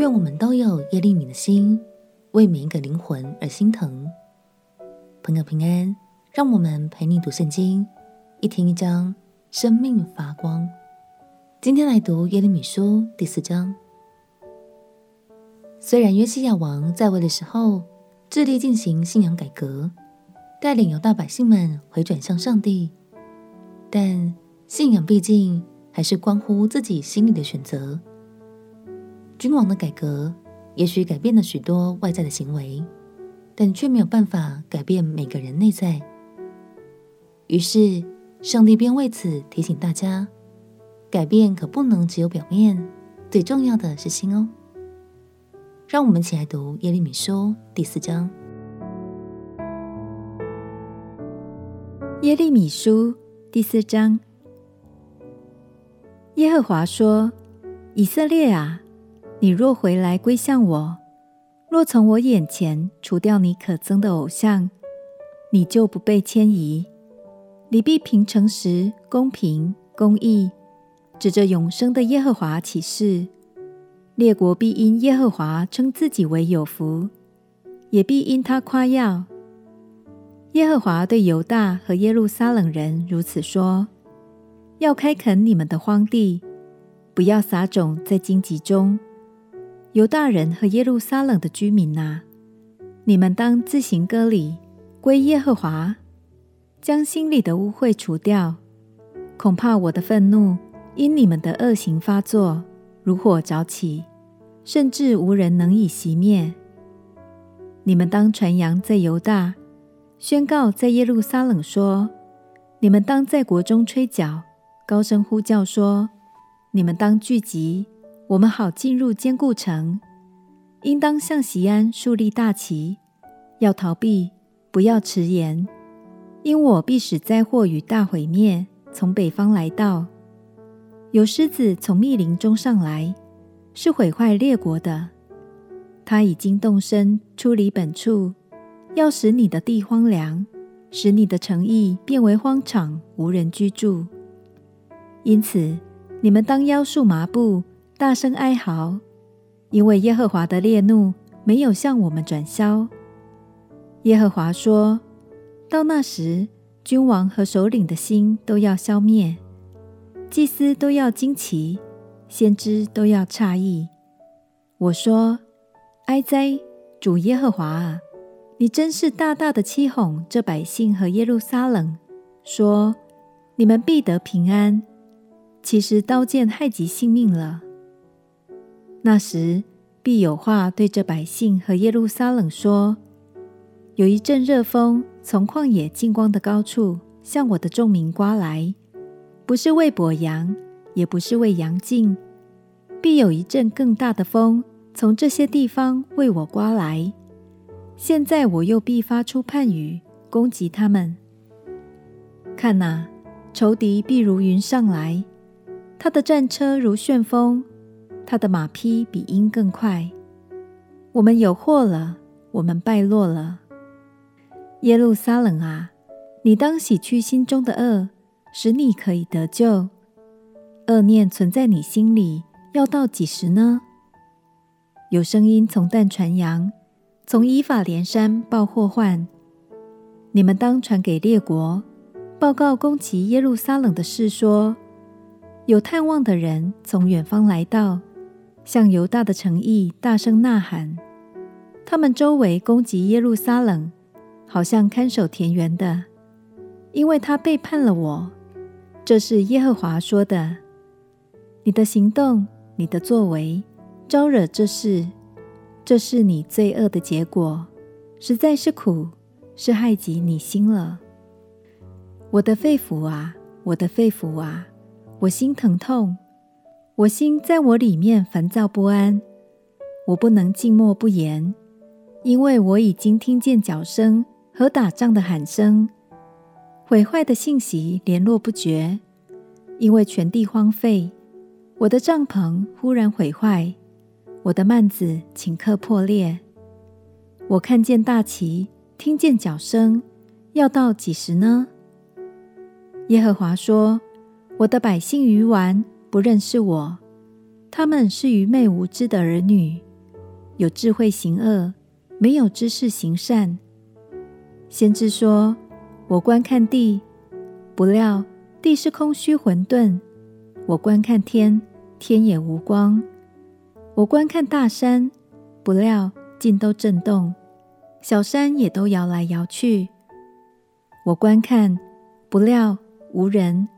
愿我们都有耶利米的心，为每一个灵魂而心疼。朋友平安，让我们陪你读圣经，一天一章，生命发光。今天来读耶利米书第四章。虽然约西亚王在位的时候，致力进行信仰改革，带领犹大百姓们回转向上帝，但信仰毕竟还是关乎自己心里的选择。君王的改革也许改变了许多外在的行为，但却没有办法改变每个人内在。于是，上帝便为此提醒大家：改变可不能只有表面，最重要的是心哦。让我们一起来读耶利米书第四章。耶利米书第四章，耶和华说：“以色列啊！”你若回来归向我，若从我眼前除掉你可憎的偶像，你就不被迁移。你必凭诚实、公平、公义，指着永生的耶和华起誓。列国必因耶和华称自己为有福，也必因他夸耀。耶和华对犹大和耶路撒冷人如此说：要开垦你们的荒地，不要撒种在荆棘中。犹大人和耶路撒冷的居民哪，你们当自行割礼，归耶和华，将心里的污秽除掉。恐怕我的愤怒因你们的恶行发作，如火着起，甚至无人能以熄灭。你们当传扬在犹大，宣告在耶路撒冷说：你们当在国中吹角，高声呼叫说：你们当聚集。我们好进入坚固城，应当向锡安竖立大旗，要逃避，不要迟延，因我必使灾祸与大毁灭从北方来到。有狮子从密林中上来，是毁坏列国的。他已经动身出离本处，要使你的地荒凉，使你的城邑变为荒场，无人居住。因此，你们当腰束麻布。大声哀嚎，因为耶和华的烈怒没有向我们转消。耶和华说：“到那时，君王和首领的心都要消灭，祭司都要惊奇，先知都要诧异。”我说：“哀哉，主耶和华啊！你真是大大的欺哄这百姓和耶路撒冷，说你们必得平安，其实刀剑害及性命了。”那时必有话对着百姓和耶路撒冷说：有一阵热风从旷野近光的高处向我的众民刮来，不是为播扬，也不是为扬净，必有一阵更大的风从这些地方为我刮来。现在我又必发出判语，攻击他们。看哪，仇敌必如云上来，他的战车如旋风。他的马匹比鹰更快。我们有祸了，我们败落了。耶路撒冷啊，你当洗去心中的恶，使你可以得救。恶念存在你心里，要到几时呢？有声音从但传扬，从以法莲山报祸患。你们当传给列国，报告攻击耶路撒冷的事，说：有探望的人从远方来到。向犹大的诚意大声呐喊，他们周围攻击耶路撒冷，好像看守田园的，因为他背叛了我。这是耶和华说的。你的行动，你的作为，招惹这事，这是你罪恶的结果，实在是苦，是害及你心了。我的肺腑啊，我的肺腑啊，我心疼痛。我心在我里面烦躁不安，我不能静默不言，因为我已经听见角声和打仗的喊声，毁坏的信息联络不绝。因为全地荒废，我的帐篷忽然毁坏，我的幔子顷刻破裂。我看见大旗，听见角声，要到几时呢？耶和华说：“我的百姓愚顽。”不认识我，他们是愚昧无知的儿女，有智慧行恶，没有知识行善。先知说：“我观看地，不料地是空虚混沌；我观看天，天也无光。我观看大山，不料尽都震动，小山也都摇来摇去。我观看，不料无人，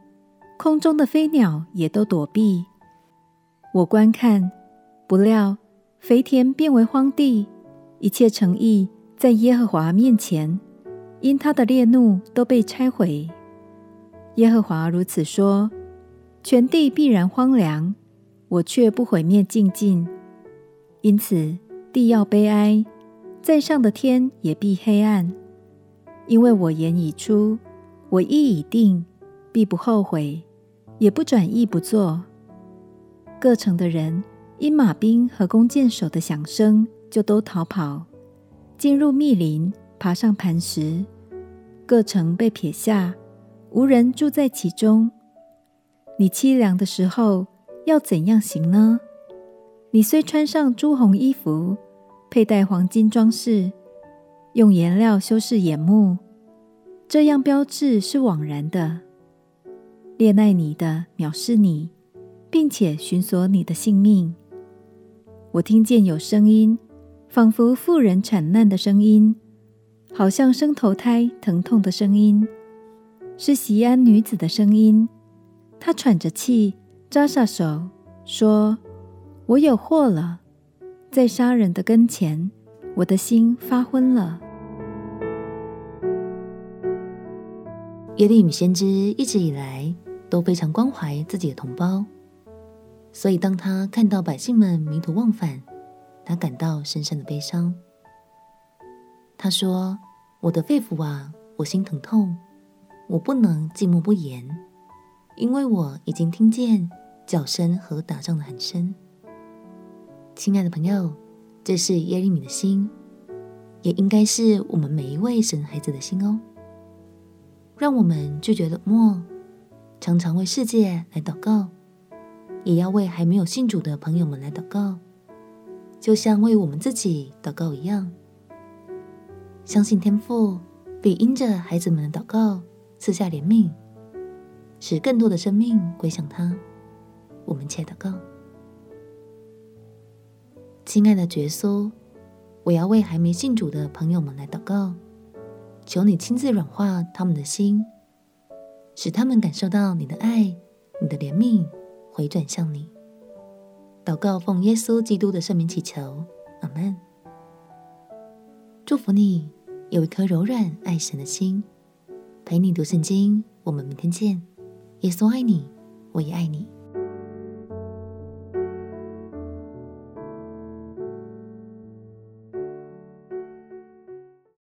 空中的飞鸟也都躲避。我观看，不料肥田变为荒地，一切城邑在耶和华面前。”因他的烈怒都被拆毁，耶和华如此说：全地必然荒凉，我却不毁灭净尽。因此地要悲哀，在上的天也必黑暗，因为我言已出，我意已定，必不后悔，也不转意不做。各城的人因马兵和弓箭手的响声，就都逃跑，进入密林，爬上磐石。各城被撇下，无人住在其中。你凄凉的时候要怎样行呢？你虽穿上朱红衣服，佩戴黄金装饰，用颜料修饰眼目，这样标志是枉然的。恋爱你的藐视你，并且寻索你的性命。我听见有声音，仿佛妇人产难的声音。好像生头胎疼痛的声音，是西安女子的声音。她喘着气，扎下手，说：“我有祸了，在杀人的跟前，我的心发昏了。”耶利米先知一直以来都非常关怀自己的同胞，所以当他看到百姓们迷途忘返，他感到深深的悲伤。他说：“我的肺腑啊，我心疼痛，我不能寂寞不言，因为我已经听见叫声和打仗的喊声。”亲爱的朋友，这是耶利米的心，也应该是我们每一位神孩子的心哦。让我们拒绝冷漠，常常为世界来祷告，也要为还没有信主的朋友们来祷告，就像为我们自己祷告一样。相信天父必因着孩子们的祷告赐下怜悯，使更多的生命归向他。我们且祷告，亲爱的耶稣，我要为还没信主的朋友们来祷告，求你亲自软化他们的心，使他们感受到你的爱、你的怜悯，回转向你。祷告奉耶稣基督的圣名祈求，阿门。祝福你有一颗柔软爱神的心，陪你读圣经。我们明天见。耶稣爱你，我也爱你。